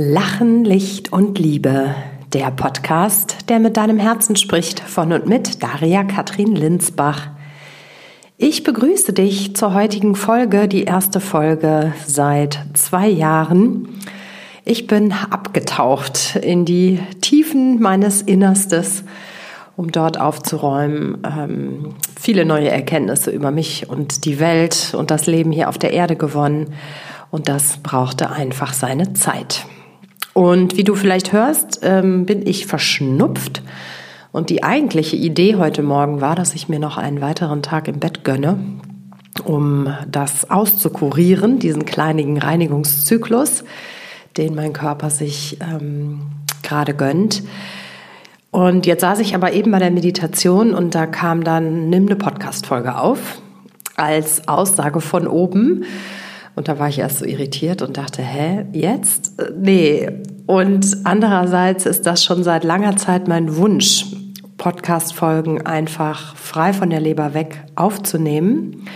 Lachen, Licht und Liebe. Der Podcast, der mit deinem Herzen spricht, von und mit Daria Katrin Linsbach. Ich begrüße dich zur heutigen Folge, die erste Folge seit zwei Jahren. Ich bin abgetaucht in die Tiefen meines Innerstes, um dort aufzuräumen, ähm, viele neue Erkenntnisse über mich und die Welt und das Leben hier auf der Erde gewonnen. Und das brauchte einfach seine Zeit. Und wie du vielleicht hörst, ähm, bin ich verschnupft. Und die eigentliche Idee heute Morgen war, dass ich mir noch einen weiteren Tag im Bett gönne, um das auszukurieren, diesen kleinigen Reinigungszyklus, den mein Körper sich ähm, gerade gönnt. Und jetzt saß ich aber eben bei der Meditation und da kam dann, nimm eine Podcast-Folge auf, als Aussage von oben. Und da war ich erst so irritiert und dachte, hä, jetzt? Nee. Und andererseits ist das schon seit langer Zeit mein Wunsch, Podcast-Folgen einfach frei von der Leber weg aufzunehmen.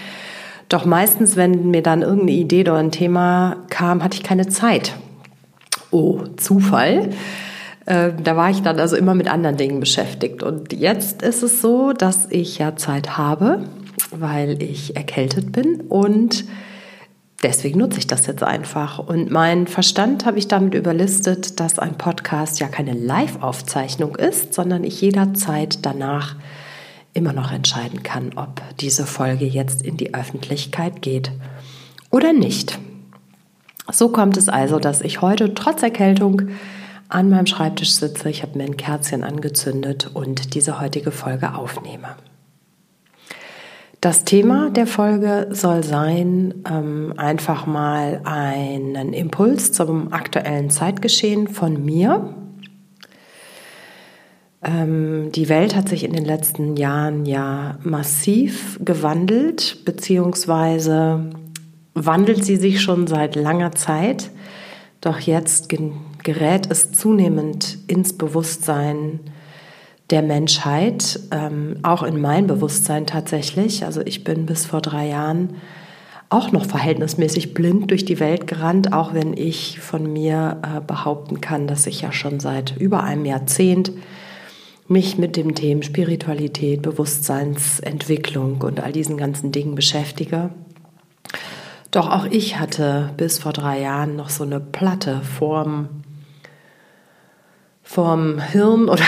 Doch meistens, wenn mir dann irgendeine Idee oder ein Thema kam, hatte ich keine Zeit. Oh, Zufall. Äh, da war ich dann also immer mit anderen Dingen beschäftigt. Und jetzt ist es so, dass ich ja Zeit habe, weil ich erkältet bin und deswegen nutze ich das jetzt einfach. Und mein Verstand habe ich damit überlistet, dass ein Podcast ja keine Live-Aufzeichnung ist, sondern ich jederzeit danach immer noch entscheiden kann, ob diese Folge jetzt in die Öffentlichkeit geht oder nicht. So kommt es also, dass ich heute trotz Erkältung an meinem Schreibtisch sitze. Ich habe mir ein Kerzchen angezündet und diese heutige Folge aufnehme. Das Thema der Folge soll sein, ähm, einfach mal einen Impuls zum aktuellen Zeitgeschehen von mir. Ähm, die Welt hat sich in den letzten Jahren ja massiv gewandelt, beziehungsweise wandelt sie sich schon seit langer Zeit. Doch jetzt gerät es zunehmend ins Bewusstsein, der Menschheit, ähm, auch in mein Bewusstsein tatsächlich. Also ich bin bis vor drei Jahren auch noch verhältnismäßig blind durch die Welt gerannt, auch wenn ich von mir äh, behaupten kann, dass ich ja schon seit über einem Jahrzehnt mich mit dem Thema Spiritualität, Bewusstseinsentwicklung und all diesen ganzen Dingen beschäftige. Doch auch ich hatte bis vor drei Jahren noch so eine Platte vorm, vorm Hirn oder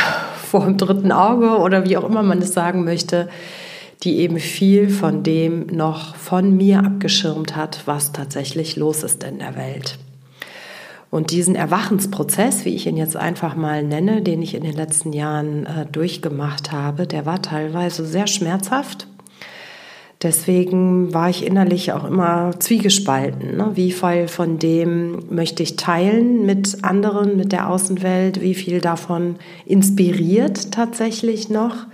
vor dem dritten Auge oder wie auch immer man es sagen möchte, die eben viel von dem noch von mir abgeschirmt hat, was tatsächlich los ist in der Welt. Und diesen Erwachensprozess, wie ich ihn jetzt einfach mal nenne, den ich in den letzten Jahren äh, durchgemacht habe, der war teilweise sehr schmerzhaft Deswegen war ich innerlich auch immer zwiegespalten. Ne? Wie viel von dem möchte ich teilen mit anderen, mit der Außenwelt? Wie viel davon inspiriert tatsächlich noch?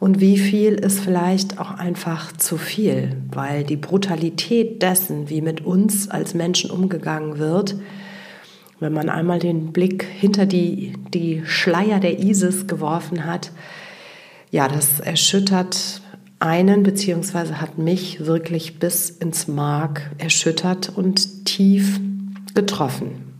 Und wie viel ist vielleicht auch einfach zu viel? Weil die Brutalität dessen, wie mit uns als Menschen umgegangen wird, wenn man einmal den Blick hinter die, die Schleier der ISIS geworfen hat, ja, das erschüttert einen beziehungsweise hat mich wirklich bis ins Mark erschüttert und tief getroffen.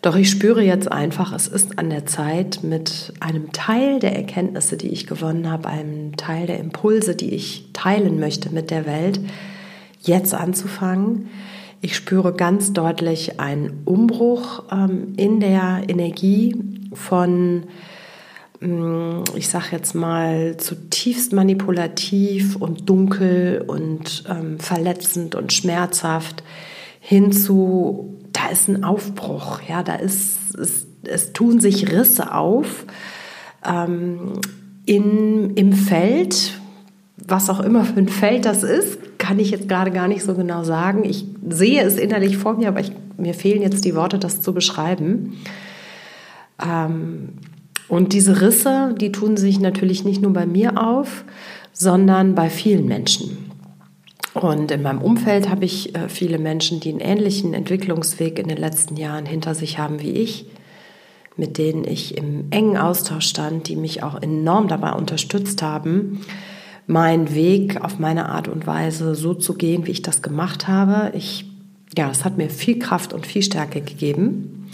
Doch ich spüre jetzt einfach, es ist an der Zeit, mit einem Teil der Erkenntnisse, die ich gewonnen habe, einem Teil der Impulse, die ich teilen möchte mit der Welt, jetzt anzufangen. Ich spüre ganz deutlich einen Umbruch ähm, in der Energie von ich sage jetzt mal, zutiefst manipulativ und dunkel und ähm, verletzend und schmerzhaft hinzu, da ist ein Aufbruch, ja, da ist, es, es tun sich Risse auf ähm, in, im Feld, was auch immer für ein Feld das ist, kann ich jetzt gerade gar nicht so genau sagen. Ich sehe es innerlich vor mir, aber ich, mir fehlen jetzt die Worte, das zu beschreiben. Ähm, und diese Risse, die tun sich natürlich nicht nur bei mir auf, sondern bei vielen Menschen. Und in meinem Umfeld habe ich äh, viele Menschen, die einen ähnlichen Entwicklungsweg in den letzten Jahren hinter sich haben wie ich, mit denen ich im engen Austausch stand, die mich auch enorm dabei unterstützt haben, meinen Weg auf meine Art und Weise so zu gehen, wie ich das gemacht habe. Ich ja, das hat mir viel Kraft und viel Stärke gegeben.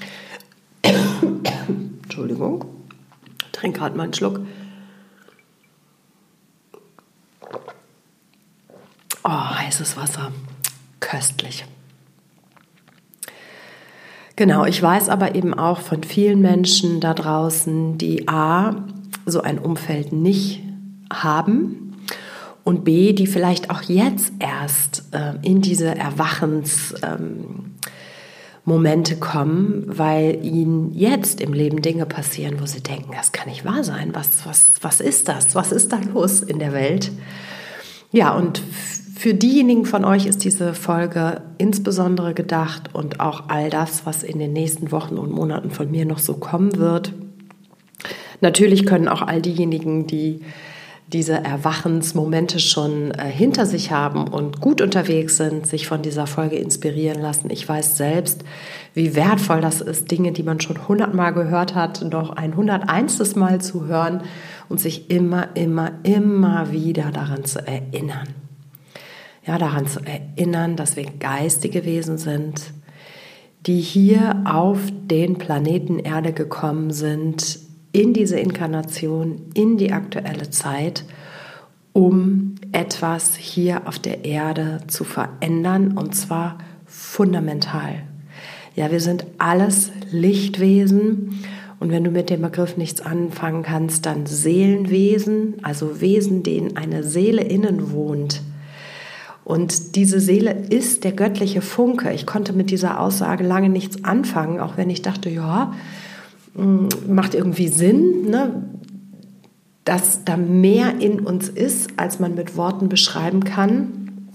Entschuldigung, trinke gerade mal einen Schluck. Oh, heißes Wasser. Köstlich. Genau, ich weiß aber eben auch von vielen Menschen da draußen, die A, so ein Umfeld nicht haben und B, die vielleicht auch jetzt erst äh, in diese Erwachensmomente ähm, kommen, weil ihnen jetzt im Leben Dinge passieren, wo sie denken, das kann nicht wahr sein. Was, was, was ist das? Was ist da los in der Welt? Ja, und für diejenigen von euch ist diese Folge insbesondere gedacht und auch all das, was in den nächsten Wochen und Monaten von mir noch so kommen wird. Natürlich können auch all diejenigen, die diese Erwachensmomente schon äh, hinter sich haben und gut unterwegs sind, sich von dieser Folge inspirieren lassen. Ich weiß selbst, wie wertvoll das ist, Dinge, die man schon hundertmal gehört hat, noch ein hunderteinstes Mal zu hören und sich immer, immer, immer wieder daran zu erinnern ja, daran zu erinnern, dass wir geistige Wesen sind, die hier auf den Planeten Erde gekommen sind, in diese Inkarnation, in die aktuelle Zeit, um etwas hier auf der Erde zu verändern und zwar fundamental. Ja, wir sind alles Lichtwesen und wenn du mit dem Begriff nichts anfangen kannst, dann Seelenwesen, also Wesen, denen eine Seele innen wohnt und diese Seele ist der göttliche Funke. Ich konnte mit dieser Aussage lange nichts anfangen, auch wenn ich dachte, ja, macht irgendwie Sinn, ne? dass da mehr in uns ist, als man mit Worten beschreiben kann.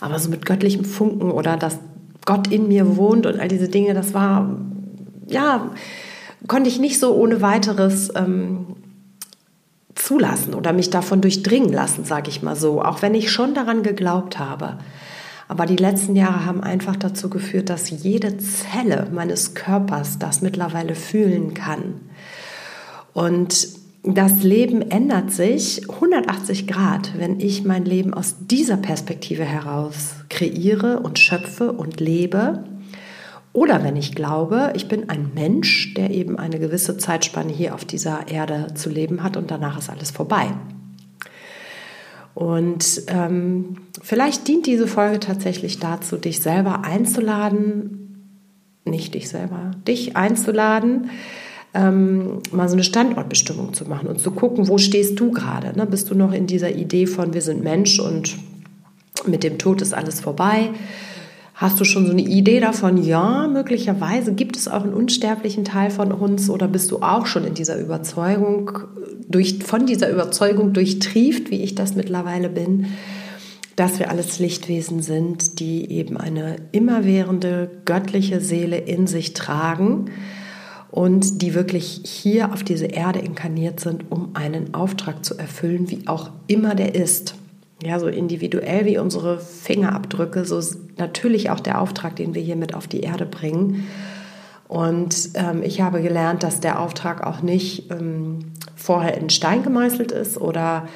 Aber so mit göttlichem Funken oder dass Gott in mir wohnt und all diese Dinge, das war, ja, konnte ich nicht so ohne weiteres ähm, zulassen oder mich davon durchdringen lassen, sage ich mal so, auch wenn ich schon daran geglaubt habe. Aber die letzten Jahre haben einfach dazu geführt, dass jede Zelle meines Körpers das mittlerweile fühlen kann. Und das Leben ändert sich 180 Grad, wenn ich mein Leben aus dieser Perspektive heraus kreiere und schöpfe und lebe oder wenn ich glaube, ich bin ein Mensch, der eben eine gewisse Zeitspanne hier auf dieser Erde zu leben hat und danach ist alles vorbei. Und ähm, vielleicht dient diese Folge tatsächlich dazu, dich selber einzuladen, nicht dich selber, dich einzuladen, ähm, mal so eine Standortbestimmung zu machen und zu gucken, wo stehst du gerade? Ne? Bist du noch in dieser Idee von, wir sind Mensch und mit dem Tod ist alles vorbei? Hast du schon so eine Idee davon? Ja, möglicherweise gibt es auch einen unsterblichen Teil von uns oder bist du auch schon in dieser Überzeugung, durch, von dieser Überzeugung durchtrieft, wie ich das mittlerweile bin, dass wir alles Lichtwesen sind, die eben eine immerwährende göttliche Seele in sich tragen und die wirklich hier auf diese Erde inkarniert sind, um einen Auftrag zu erfüllen, wie auch immer der ist ja, so individuell wie unsere Fingerabdrücke, so natürlich auch der Auftrag, den wir hier mit auf die Erde bringen. Und ähm, ich habe gelernt, dass der Auftrag auch nicht ähm, vorher in Stein gemeißelt ist oder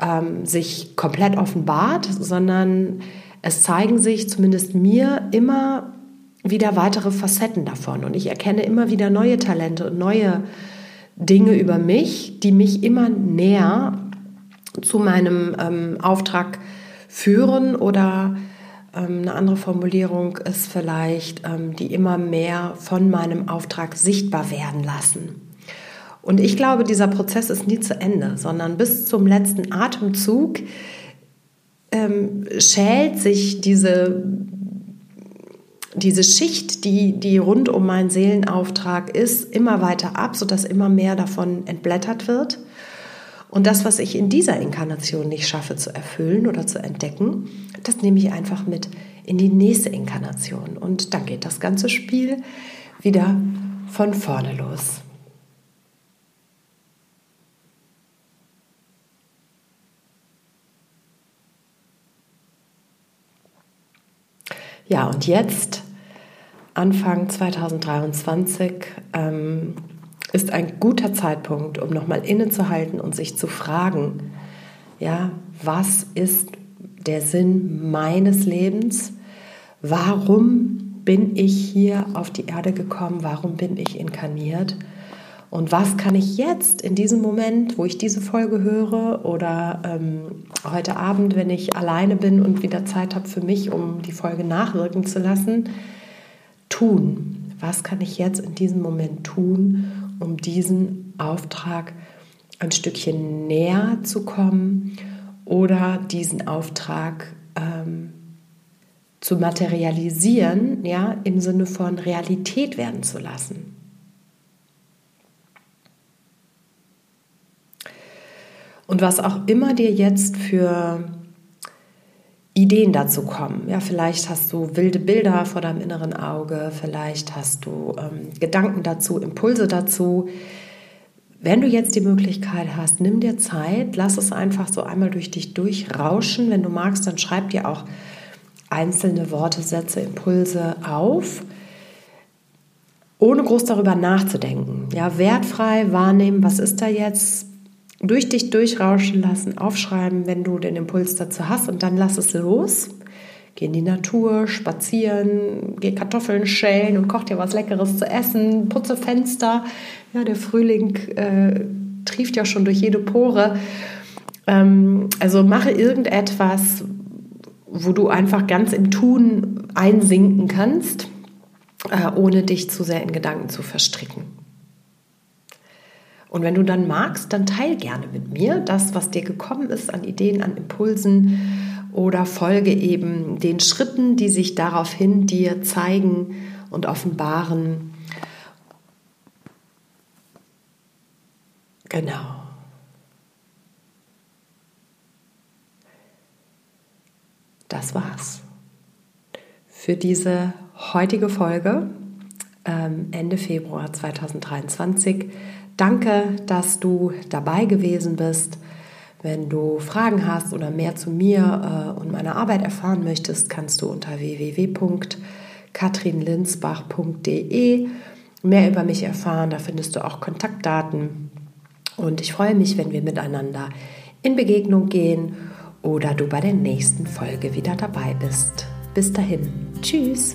ähm, sich komplett offenbart, sondern es zeigen sich zumindest mir immer wieder weitere Facetten davon. Und ich erkenne immer wieder neue Talente und neue Dinge über mich, die mich immer näher zu meinem ähm, Auftrag führen oder ähm, eine andere Formulierung ist vielleicht, ähm, die immer mehr von meinem Auftrag sichtbar werden lassen. Und ich glaube, dieser Prozess ist nie zu Ende, sondern bis zum letzten Atemzug ähm, schält sich diese, diese Schicht, die, die rund um meinen Seelenauftrag ist, immer weiter ab, sodass immer mehr davon entblättert wird. Und das, was ich in dieser Inkarnation nicht schaffe zu erfüllen oder zu entdecken, das nehme ich einfach mit in die nächste Inkarnation. Und dann geht das ganze Spiel wieder von vorne los. Ja, und jetzt, Anfang 2023, ähm, ist ein guter Zeitpunkt, um nochmal innezuhalten und sich zu fragen, ja, was ist der Sinn meines Lebens? warum bin ich hier auf die Erde gekommen, warum bin ich inkarniert und was kann ich jetzt in diesem Moment, wo ich diese Folge höre oder ähm, heute Abend, wenn ich alleine bin und wieder Zeit habe für mich, um die Folge nachwirken zu lassen, tun? Was kann ich jetzt in diesem Moment tun, um diesen Auftrag ein Stückchen näher zu kommen oder diesen Auftrag ähm, zu materialisieren, ja, im Sinne von Realität werden zu lassen? Und was auch immer dir jetzt für Ideen dazu kommen. Ja, vielleicht hast du wilde Bilder vor deinem inneren Auge, vielleicht hast du ähm, Gedanken dazu, Impulse dazu. Wenn du jetzt die Möglichkeit hast, nimm dir Zeit, lass es einfach so einmal durch dich durchrauschen. Wenn du magst, dann schreib dir auch einzelne Worte, Sätze, Impulse auf, ohne groß darüber nachzudenken. Ja, wertfrei wahrnehmen, was ist da jetzt? Durch dich durchrauschen lassen, aufschreiben, wenn du den Impuls dazu hast und dann lass es los. Geh in die Natur, spazieren, geh Kartoffeln schälen und koch dir was Leckeres zu essen, putze Fenster. Ja, der Frühling äh, trieft ja schon durch jede Pore. Ähm, also mache irgendetwas, wo du einfach ganz im Tun einsinken kannst, äh, ohne dich zu sehr in Gedanken zu verstricken. Und wenn du dann magst, dann teil gerne mit mir das, was dir gekommen ist an Ideen, an Impulsen oder folge eben den Schritten, die sich daraufhin dir zeigen und offenbaren. Genau. Das war's für diese heutige Folge ähm, Ende Februar 2023. Danke, dass du dabei gewesen bist. Wenn du Fragen hast oder mehr zu mir äh, und meiner Arbeit erfahren möchtest, kannst du unter www.katrinlinsbach.de mehr über mich erfahren. Da findest du auch Kontaktdaten. Und ich freue mich, wenn wir miteinander in Begegnung gehen oder du bei der nächsten Folge wieder dabei bist. Bis dahin. Tschüss.